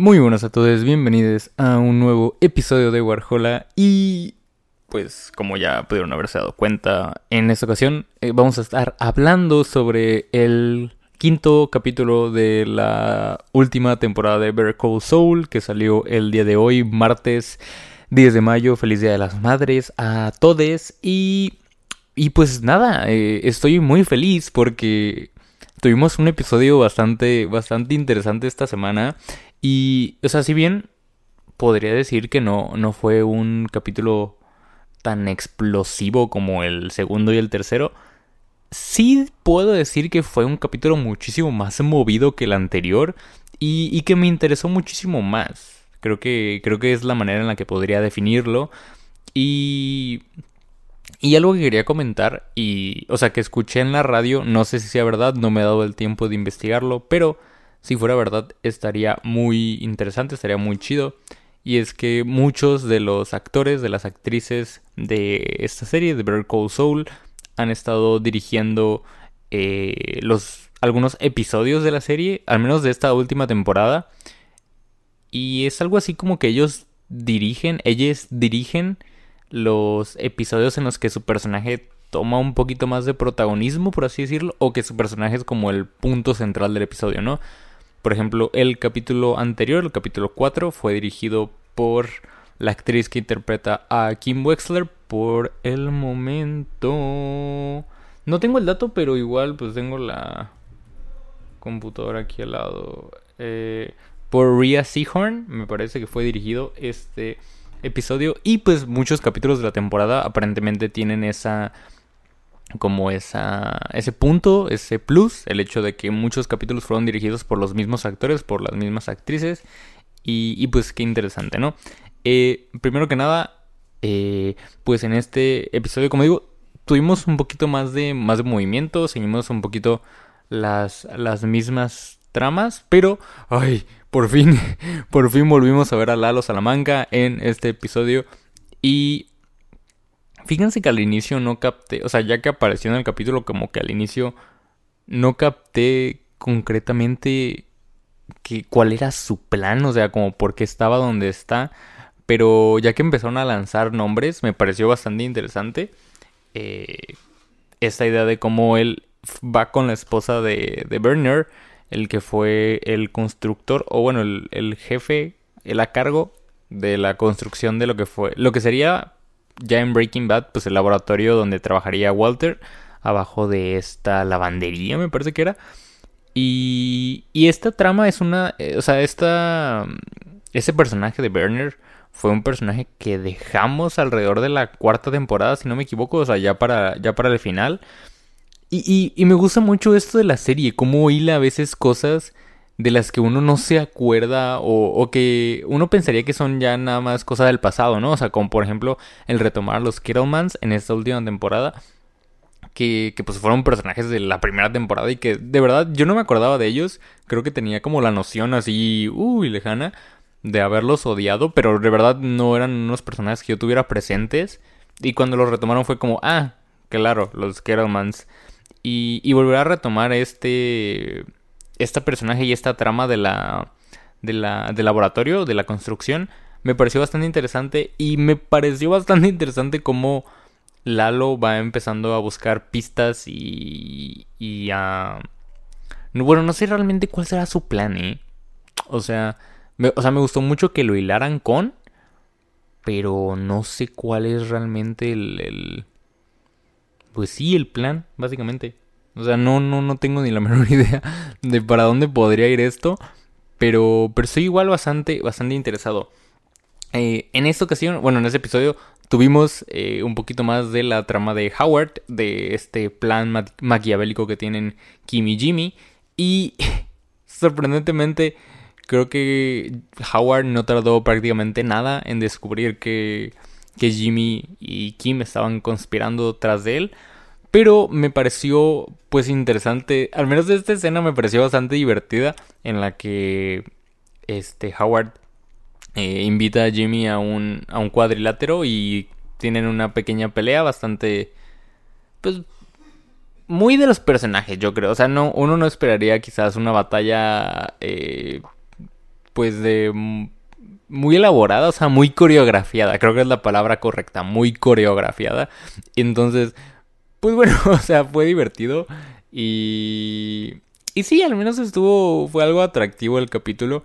Muy buenas a todos, bienvenidos a un nuevo episodio de Warhola y pues como ya pudieron haberse dado cuenta, en esta ocasión eh, vamos a estar hablando sobre el quinto capítulo de la última temporada de Better Call Soul que salió el día de hoy, martes 10 de mayo, feliz día de las madres a todos y, y pues nada, eh, estoy muy feliz porque tuvimos un episodio bastante, bastante interesante esta semana y, o sea, si bien podría decir que no, no fue un capítulo tan explosivo como el segundo y el tercero, sí puedo decir que fue un capítulo muchísimo más movido que el anterior y, y, que me interesó muchísimo más. Creo que, creo que es la manera en la que podría definirlo. Y, y algo que quería comentar, y, o sea, que escuché en la radio, no sé si sea verdad, no me he dado el tiempo de investigarlo, pero si fuera verdad estaría muy interesante, estaría muy chido. Y es que muchos de los actores, de las actrices de esta serie, de Better Call Soul, han estado dirigiendo eh, los, algunos episodios de la serie, al menos de esta última temporada. Y es algo así como que ellos dirigen, ellos dirigen los episodios en los que su personaje toma un poquito más de protagonismo, por así decirlo, o que su personaje es como el punto central del episodio, ¿no? Por ejemplo, el capítulo anterior, el capítulo 4, fue dirigido por la actriz que interpreta a Kim Wexler por el momento. No tengo el dato, pero igual pues tengo la computadora aquí al lado. Eh, por Rhea Seahorn, me parece que fue dirigido este episodio. Y pues muchos capítulos de la temporada aparentemente tienen esa como esa, ese punto, ese plus, el hecho de que muchos capítulos fueron dirigidos por los mismos actores, por las mismas actrices, y, pues qué interesante, ¿no? Eh, primero que nada, eh, pues en este episodio, como digo, tuvimos un poquito más de, más de movimiento, seguimos un poquito las, las mismas tramas, pero, ay, por fin, por fin volvimos a ver a Lalo Salamanca en este episodio, y Fíjense que al inicio no capté, o sea, ya que apareció en el capítulo, como que al inicio no capté concretamente que, cuál era su plan, o sea, como por qué estaba donde está. Pero ya que empezaron a lanzar nombres, me pareció bastante interesante eh, esta idea de cómo él va con la esposa de, de Berner, el que fue el constructor, o bueno, el, el jefe, el a cargo de la construcción de lo que fue, lo que sería ya en Breaking Bad, pues el laboratorio donde trabajaría Walter, abajo de esta lavandería, me parece que era. Y, y esta trama es una, eh, o sea, esta, ese personaje de Werner fue un personaje que dejamos alrededor de la cuarta temporada, si no me equivoco, o sea, ya para, ya para el final. Y, y, y me gusta mucho esto de la serie, cómo hila a veces cosas de las que uno no se acuerda o, que uno pensaría que son ya nada más cosas del pasado, ¿no? O sea, como por ejemplo el retomar los Kittlemans en esta última temporada. Que, que, pues fueron personajes de la primera temporada y que de verdad yo no me acordaba de ellos. Creo que tenía como la noción así, uy, lejana de haberlos odiado, pero de verdad no eran unos personajes que yo tuviera presentes. Y cuando los retomaron fue como, ah, claro, los Kettlemans. Y, y volver a retomar este este personaje y esta trama de la, de la, del laboratorio, de la construcción, me pareció bastante interesante y me pareció bastante interesante cómo Lalo va empezando a buscar pistas y, y a... Bueno, no sé realmente cuál será su plan, ¿eh? O sea, o sea, me gustó mucho que lo hilaran con, pero no sé cuál es realmente el... Pues sí, el plan, básicamente. O sea, no, no, no tengo ni la menor idea de para dónde podría ir esto. Pero, pero soy igual bastante, bastante interesado. Eh, en esta ocasión, bueno, en este episodio tuvimos eh, un poquito más de la trama de Howard, de este plan maquiavélico que tienen Kim y Jimmy. Y sorprendentemente, creo que Howard no tardó prácticamente nada en descubrir que, que Jimmy y Kim estaban conspirando tras de él. Pero me pareció pues interesante, al menos esta escena me pareció bastante divertida en la que este Howard eh, invita a Jimmy a un, a un cuadrilátero y tienen una pequeña pelea bastante pues muy de los personajes, yo creo. O sea, no, uno no esperaría quizás una batalla, eh, pues de muy elaborada, o sea, muy coreografiada. Creo que es la palabra correcta, muy coreografiada. Entonces, pues bueno, o sea, fue divertido y y sí, al menos estuvo fue algo atractivo el capítulo.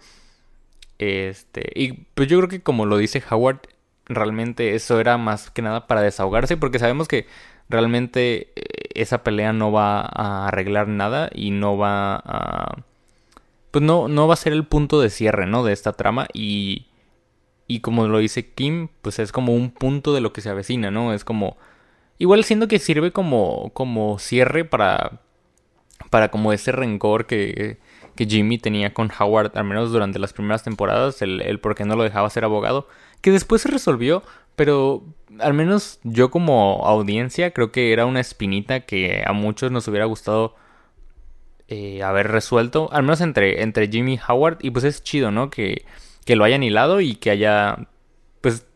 Este, y pues yo creo que como lo dice Howard, realmente eso era más que nada para desahogarse porque sabemos que realmente eh, esa pelea no va a arreglar nada y no va a pues no no va a ser el punto de cierre, ¿no? de esta trama y y como lo dice Kim, pues es como un punto de lo que se avecina, ¿no? Es como igual siendo que sirve como como cierre para para como ese rencor que que Jimmy tenía con Howard, al menos durante las primeras temporadas, el, el por qué no lo dejaba ser abogado, que después se resolvió, pero al menos yo como audiencia creo que era una espinita que a muchos nos hubiera gustado eh, haber resuelto, al menos entre, entre Jimmy y Howard, y pues es chido, ¿no? Que, que lo hayan hilado y que haya,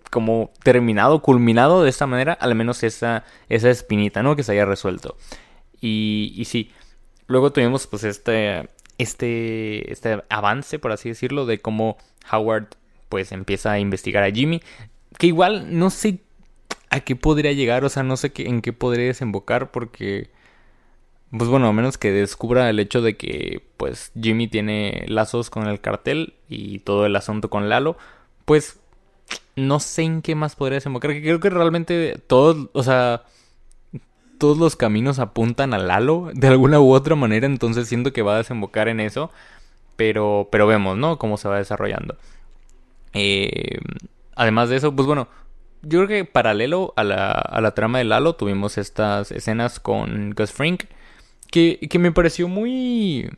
como terminado, culminado de esta manera, al menos esa, esa espinita, ¿no? Que se haya resuelto. Y, y sí, luego tuvimos pues este, este, este avance, por así decirlo, de cómo Howard pues empieza a investigar a Jimmy. Que igual no sé a qué podría llegar, o sea, no sé qué, en qué podría desembocar porque... Pues bueno, a menos que descubra el hecho de que pues Jimmy tiene lazos con el cartel y todo el asunto con Lalo, pues no sé en qué más podría desembocar. Creo que realmente todos, o sea, todos los caminos apuntan a Lalo de alguna u otra manera, entonces siento que va a desembocar en eso, pero, pero vemos, ¿no? Cómo se va desarrollando. Eh, además de eso, pues bueno, yo creo que paralelo a la, a la trama de Lalo tuvimos estas escenas con Gus Frink que, que me pareció muy...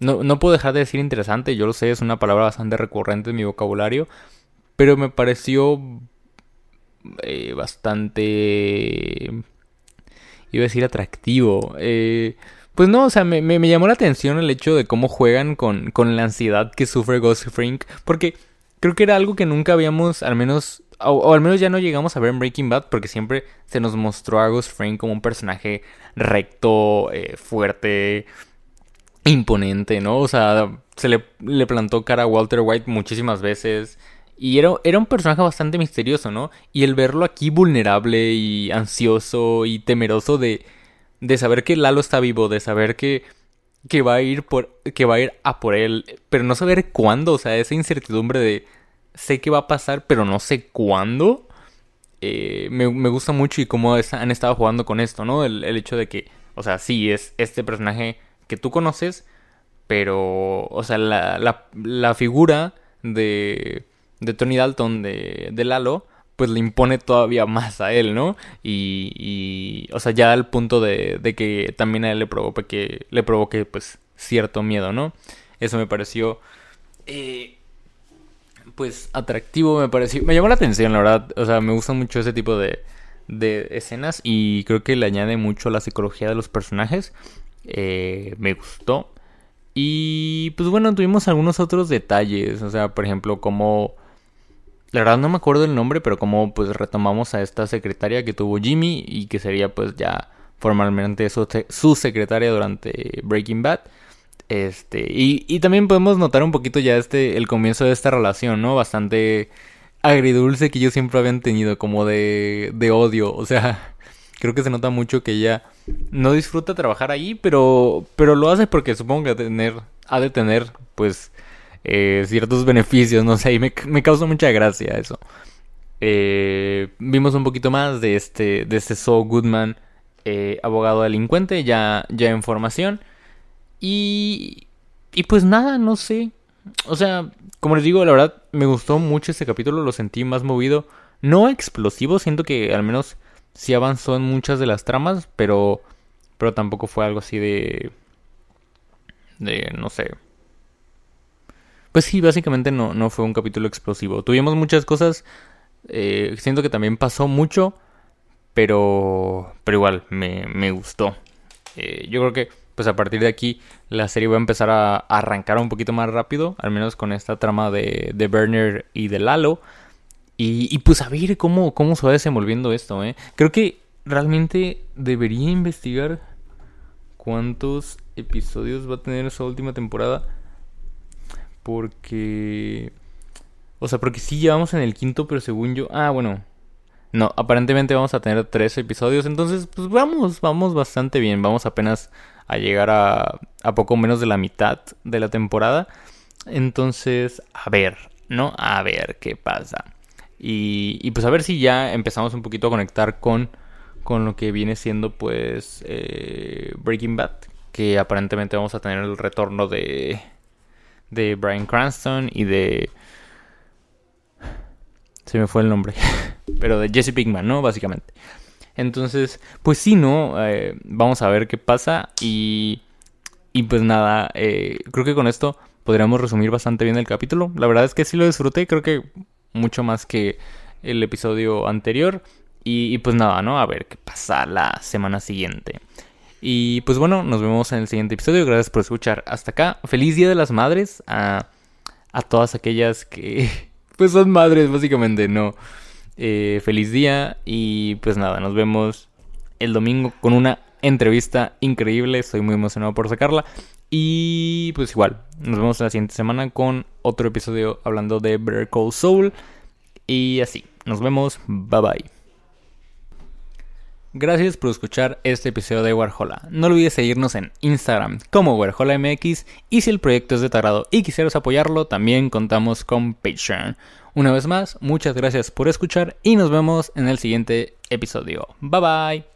No, no puedo dejar de decir interesante, yo lo sé, es una palabra bastante recurrente en mi vocabulario, pero me pareció eh, bastante... iba a decir atractivo. Eh, pues no, o sea, me, llamó la atención el hecho de cómo juegan con, con la ansiedad que sufre Ghost Frink, porque creo que era algo que nunca habíamos, al menos, o, al menos ya no llegamos a ver en Breaking Bad, porque siempre se nos mostró a Ghost Frink como un personaje recto, eh, fuerte, imponente, ¿no? O sea, se le, le, plantó cara a Walter White muchísimas veces. Y era, era un personaje bastante misterioso, ¿no? Y el verlo aquí vulnerable y ansioso y temeroso de, de saber que Lalo está vivo, de saber que que va a ir por que va a ir a por él, pero no saber cuándo, o sea, esa incertidumbre de sé que va a pasar, pero no sé cuándo. Eh, me, gusta mucho y cómo han estado jugando con esto, ¿no? El, hecho de que, o sea, sí, es este personaje que tú conoces, pero, o sea, la, la figura de, de Tony Dalton, de, de Lalo, pues le impone todavía más a él, ¿no? Y, y o sea, ya al punto de, de, que también a él le provoque, que, le provoque pues cierto miedo, ¿no? Eso me pareció, eh, pues atractivo, me pareció, me llamó la atención, la verdad, o sea, me gusta mucho ese tipo de, de escenas y creo que le añade mucho a la psicología de los personajes, eh, me gustó. Y pues bueno, tuvimos algunos otros detalles, o sea, por ejemplo, como la verdad no me acuerdo el nombre, pero como pues retomamos a esta secretaria que tuvo Jimmy y que sería pues ya formalmente su, secretaria durante Breaking Bad. Este, y, y, también podemos notar un poquito ya este, el comienzo de esta relación, ¿no? Bastante agridulce que yo siempre habían tenido, como de, de odio. O sea, creo que se nota mucho que ella no disfruta trabajar ahí, pero, pero lo hace porque supongo que tener, ha de tener, pues, eh, ciertos beneficios, no sé, y me, me causó mucha gracia eso. Eh, vimos un poquito más de este, de este Saul Goodman, eh, abogado delincuente, ya, ya en formación. Y, y pues nada, no sé. O sea, como les digo, la verdad me gustó mucho este capítulo, lo sentí más movido. No explosivo, siento que al menos sí avanzó en muchas de las tramas, pero, pero tampoco fue algo así de... De, no sé, pues sí, básicamente no, no fue un capítulo explosivo. Tuvimos muchas cosas, eh, siento que también pasó mucho, pero, pero igual, me, me gustó. Eh, yo creo que pues a partir de aquí la serie va a empezar a, arrancar un poquito más rápido, al menos con esta trama de, de Werner y de Lalo. Y, y, pues a ver cómo, cómo se va desenvolviendo esto, ¿eh? Creo que realmente debería investigar cuántos episodios va a tener esa última temporada. Porque... O sea, porque sí llevamos en el quinto, pero según yo... Ah, bueno, no, aparentemente vamos a tener tres episodios, entonces pues vamos, vamos bastante bien, vamos apenas a llegar a, a poco menos de la mitad de la temporada. Entonces, a ver, ¿no? A ver qué pasa. Y, y pues a ver si ya empezamos un poquito a conectar con, con lo que viene siendo pues eh, Breaking Bad, que aparentemente vamos a tener el retorno de, de Brian Cranston y de... Se me fue el nombre. pero de Jesse Pinkman, ¿no? Básicamente. Entonces, pues sí, ¿no? Eh, vamos a ver qué pasa y... Y pues nada, eh, creo que con esto podríamos resumir bastante bien el capítulo. La verdad es que sí lo disfruté, creo que mucho más que el episodio anterior. Y, y, pues nada, ¿no? A ver qué pasa la semana siguiente. Y pues bueno, nos vemos en el siguiente episodio. Gracias por escuchar hasta acá. Feliz Día de las Madres a, a todas aquellas que pues son madres, básicamente, ¿no? Eh, feliz día y pues nada, nos vemos el domingo con una entrevista increíble. Estoy muy emocionado por sacarla. Y pues igual, nos vemos la siguiente semana con otro episodio hablando de Better Call Soul. Y así, nos vemos, bye bye. Gracias por escuchar este episodio de Warhola. No olvides seguirnos en Instagram como WarholaMX y si el proyecto es de tu agrado y quisieras apoyarlo, también contamos con Patreon. Una vez más, muchas gracias por escuchar y nos vemos en el siguiente episodio. Bye bye.